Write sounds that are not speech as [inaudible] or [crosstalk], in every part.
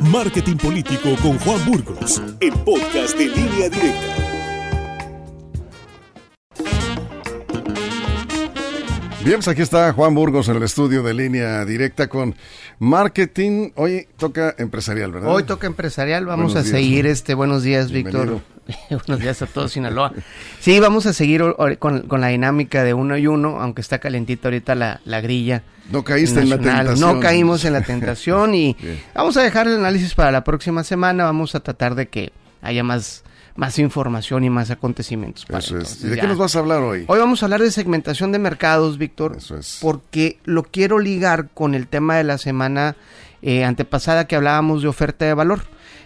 Marketing Político con Juan Burgos, el podcast de línea directa. Bien, pues aquí está Juan Burgos en el estudio de línea directa con marketing. Hoy toca empresarial, ¿verdad? Hoy toca empresarial. Vamos Buenos a días. seguir este. Buenos días, Víctor. [laughs] Buenos días a todos, Sinaloa. Sí, vamos a seguir con, con la dinámica de uno y uno, aunque está calentita ahorita la, la grilla. No caíste en la tentación. No caímos en la tentación y [laughs] Bien. vamos a dejar el análisis para la próxima semana. Vamos a tratar de que haya más, más información y más acontecimientos. Eso es. entonces ¿Y de ya. qué nos vas a hablar hoy? Hoy vamos a hablar de segmentación de mercados, Víctor, Eso es. porque lo quiero ligar con el tema de la semana eh, antepasada que hablábamos de oferta de valor.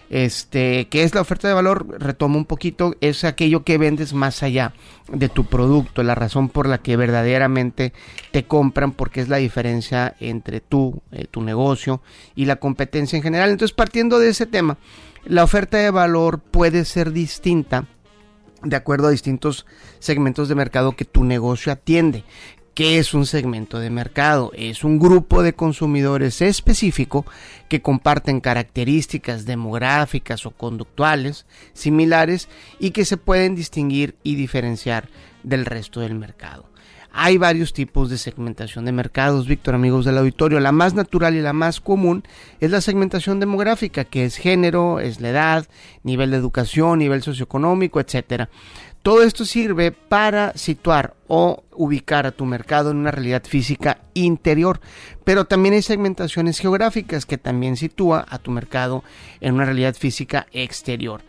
Este, ¿qué es la oferta de valor? Retomo un poquito, es aquello que vendes más allá de tu producto, la razón por la que verdaderamente te compran, porque es la diferencia entre tú, eh, tu negocio y la competencia en general. Entonces, partiendo de ese tema, la oferta de valor puede ser distinta de acuerdo a distintos segmentos de mercado que tu negocio atiende. ¿Qué es un segmento de mercado? Es un grupo de consumidores específico que comparten características demográficas o conductuales similares y que se pueden distinguir y diferenciar del resto del mercado. Hay varios tipos de segmentación de mercados, Víctor, amigos del auditorio. La más natural y la más común es la segmentación demográfica, que es género, es la edad, nivel de educación, nivel socioeconómico, etcétera. Todo esto sirve para situar o ubicar a tu mercado en una realidad física interior, pero también hay segmentaciones geográficas que también sitúa a tu mercado en una realidad física exterior.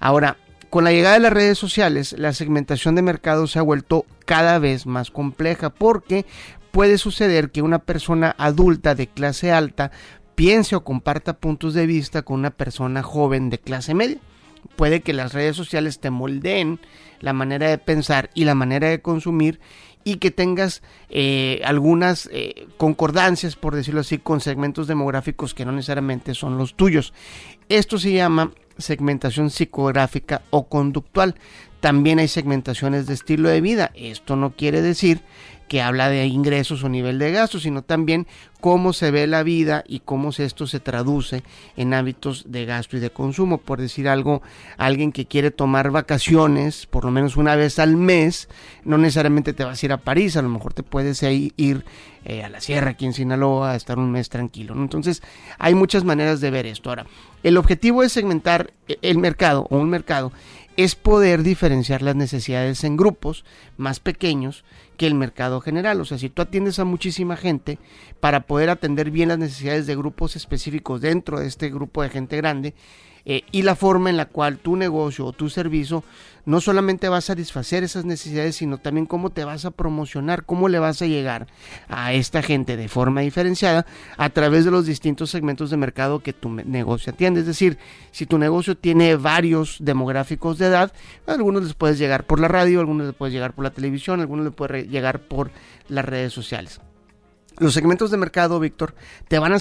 Ahora, con la llegada de las redes sociales, la segmentación de mercado se ha vuelto cada vez más compleja porque puede suceder que una persona adulta de clase alta piense o comparta puntos de vista con una persona joven de clase media. Puede que las redes sociales te moldeen la manera de pensar y la manera de consumir y que tengas eh, algunas eh, concordancias, por decirlo así, con segmentos demográficos que no necesariamente son los tuyos. Esto se llama segmentación psicográfica o conductual. También hay segmentaciones de estilo de vida. Esto no quiere decir que habla de ingresos o nivel de gastos, sino también cómo se ve la vida y cómo esto se traduce en hábitos de gasto y de consumo. Por decir algo, alguien que quiere tomar vacaciones por lo menos una vez al mes, no necesariamente te vas a ir a París, a lo mejor te puedes ir eh, a la sierra aquí en Sinaloa a estar un mes tranquilo. ¿no? Entonces, hay muchas maneras de ver esto. Ahora, el objetivo de segmentar eh, el mercado o un mercado es poder diferenciar las necesidades en grupos más pequeños que el mercado general. O sea, si tú atiendes a muchísima gente, para poder atender bien las necesidades de grupos específicos dentro de este grupo de gente grande, eh, y la forma en la cual tu negocio o tu servicio no solamente va a satisfacer esas necesidades, sino también cómo te vas a promocionar, cómo le vas a llegar a esta gente de forma diferenciada a través de los distintos segmentos de mercado que tu negocio atiende. Es decir, si tu negocio tiene varios demográficos de edad, algunos les puedes llegar por la radio, algunos les puedes llegar por la televisión, algunos les puedes llegar por las redes sociales. Los segmentos de mercado, Víctor, te te van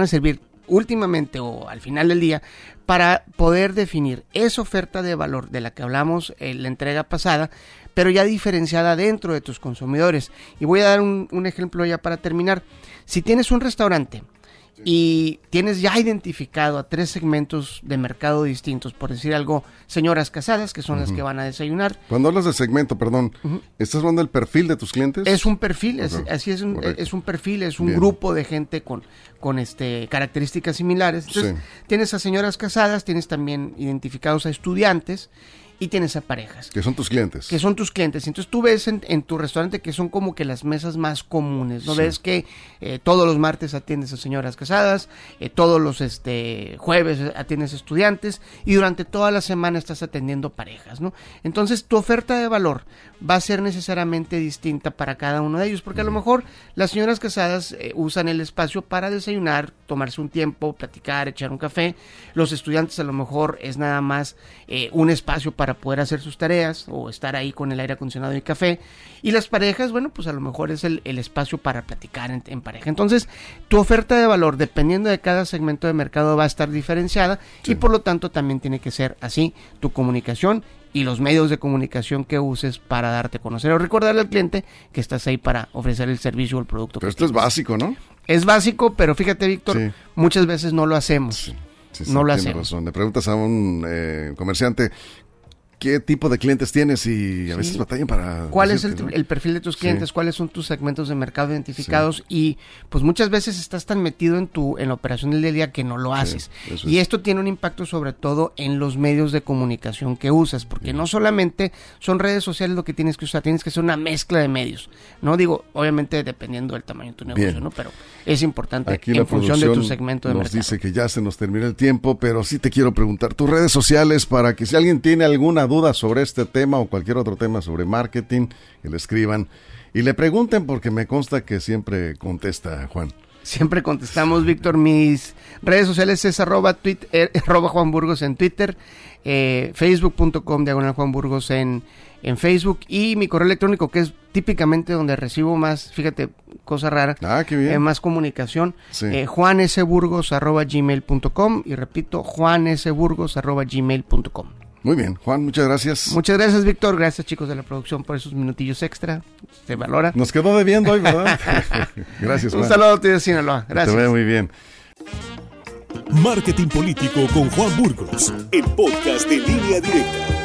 a servir últimamente o al final del día para poder definir esa oferta de valor de la que hablamos en la entrega pasada, pero ya diferenciada dentro de tus consumidores. Y voy a dar un, un ejemplo ya para terminar. Si tienes un restaurante y tienes ya identificado a tres segmentos de mercado distintos, por decir algo, señoras casadas, que son las que van a desayunar, Cuando hablas de segmento, perdón, ¿estás hablando del perfil de tus clientes? es un perfil, es- así es un, correcto. es un perfil, es un Bien. grupo de gente con, con este características similares. Entonces, Sí. tienes a señoras casadas, tienes también identificados a estudiantes y tienes a parejas. Que son tus clientes. Que son tus clientes. Entonces tú ves en, en tu restaurante que son como que las mesas más comunes. ¿No Sí. ves que eh, todos los martes atiendes a señoras casadas, eh, todos los este, jueves atiendes a estudiantes y durante toda la semana estás atendiendo parejas, ¿no? Entonces tu oferta de valor va a ser necesariamente distinta para cada uno de ellos, porque a lo mejor las señoras casadas eh, usan el espacio para desayunar, tomarse un tiempo, platicar, echar un café. Los estudiantes a lo mejor es nada más un espacio para poder hacer sus tareas o estar ahí con el aire acondicionado y café. Y las parejas, bueno, pues a lo mejor es el, el espacio para platicar en, en pareja. Entonces, tu oferta de valor, dependiendo de cada segmento de mercado, va a estar diferenciada y por lo tanto también tiene que ser así tu comunicación y los medios de comunicación que uses para darte a conocer o recordarle al cliente que estás ahí para ofrecer el servicio o el producto. Pero que esto es básico, ¿no? Es básico, pero fíjate, Víctor, Sí. muchas veces no lo hacemos. no lo hacemos. razón. Le preguntas a un eh, comerciante qué tipo de clientes tienes y a veces batallan para... ¿Cuál es el, decirte, ¿no? el perfil de tus Sí. clientes? ¿Cuáles son tus segmentos de mercado identificados? Y pues muchas veces estás tan metido en tu en la operación del día a día que no lo haces. y es. esto tiene un impacto sobre todo en los medios de comunicación que usas, porque no solamente son redes sociales lo que tienes que usar, tienes que hacer una mezcla de medios. No digo, obviamente dependiendo del tamaño de tu negocio, Bien. ¿no? Pero es importante Aquí en la función de tu segmento de nos mercado. dice que ya se nos termina el tiempo, pero sí te quiero preguntar tus redes sociales para que si alguien tiene alguna duda sobre este tema o cualquier otro tema sobre marketing, que le escriban y le pregunten porque me consta que siempre contesta Juan. Siempre contestamos, Víctor. Mis redes sociales es arroba, tuit- eh, [laughs] arroba Juan Burgos en Twitter, eh, facebook.com diagonal Juan Burgos en, en Facebook y mi correo electrónico que es típicamente donde recibo más, fíjate, cosa rara, Ah, qué bien. eh, más comunicación, Sí. eh, juansburgos arroba gmail.com y repito, juansburgos arroba gmail.com. Muy bien, Juan, muchas gracias. Muchas gracias, Víctor. Gracias, chicos de la producción, por esos minutillos extra. Se valora. Nos quedó debiendo hoy, ¿verdad? [laughs] gracias, Un Juan. saludo de Sinaloa. Te Gracias. veo muy bien. Marketing Político con Juan Burgos, el podcast de línea directa.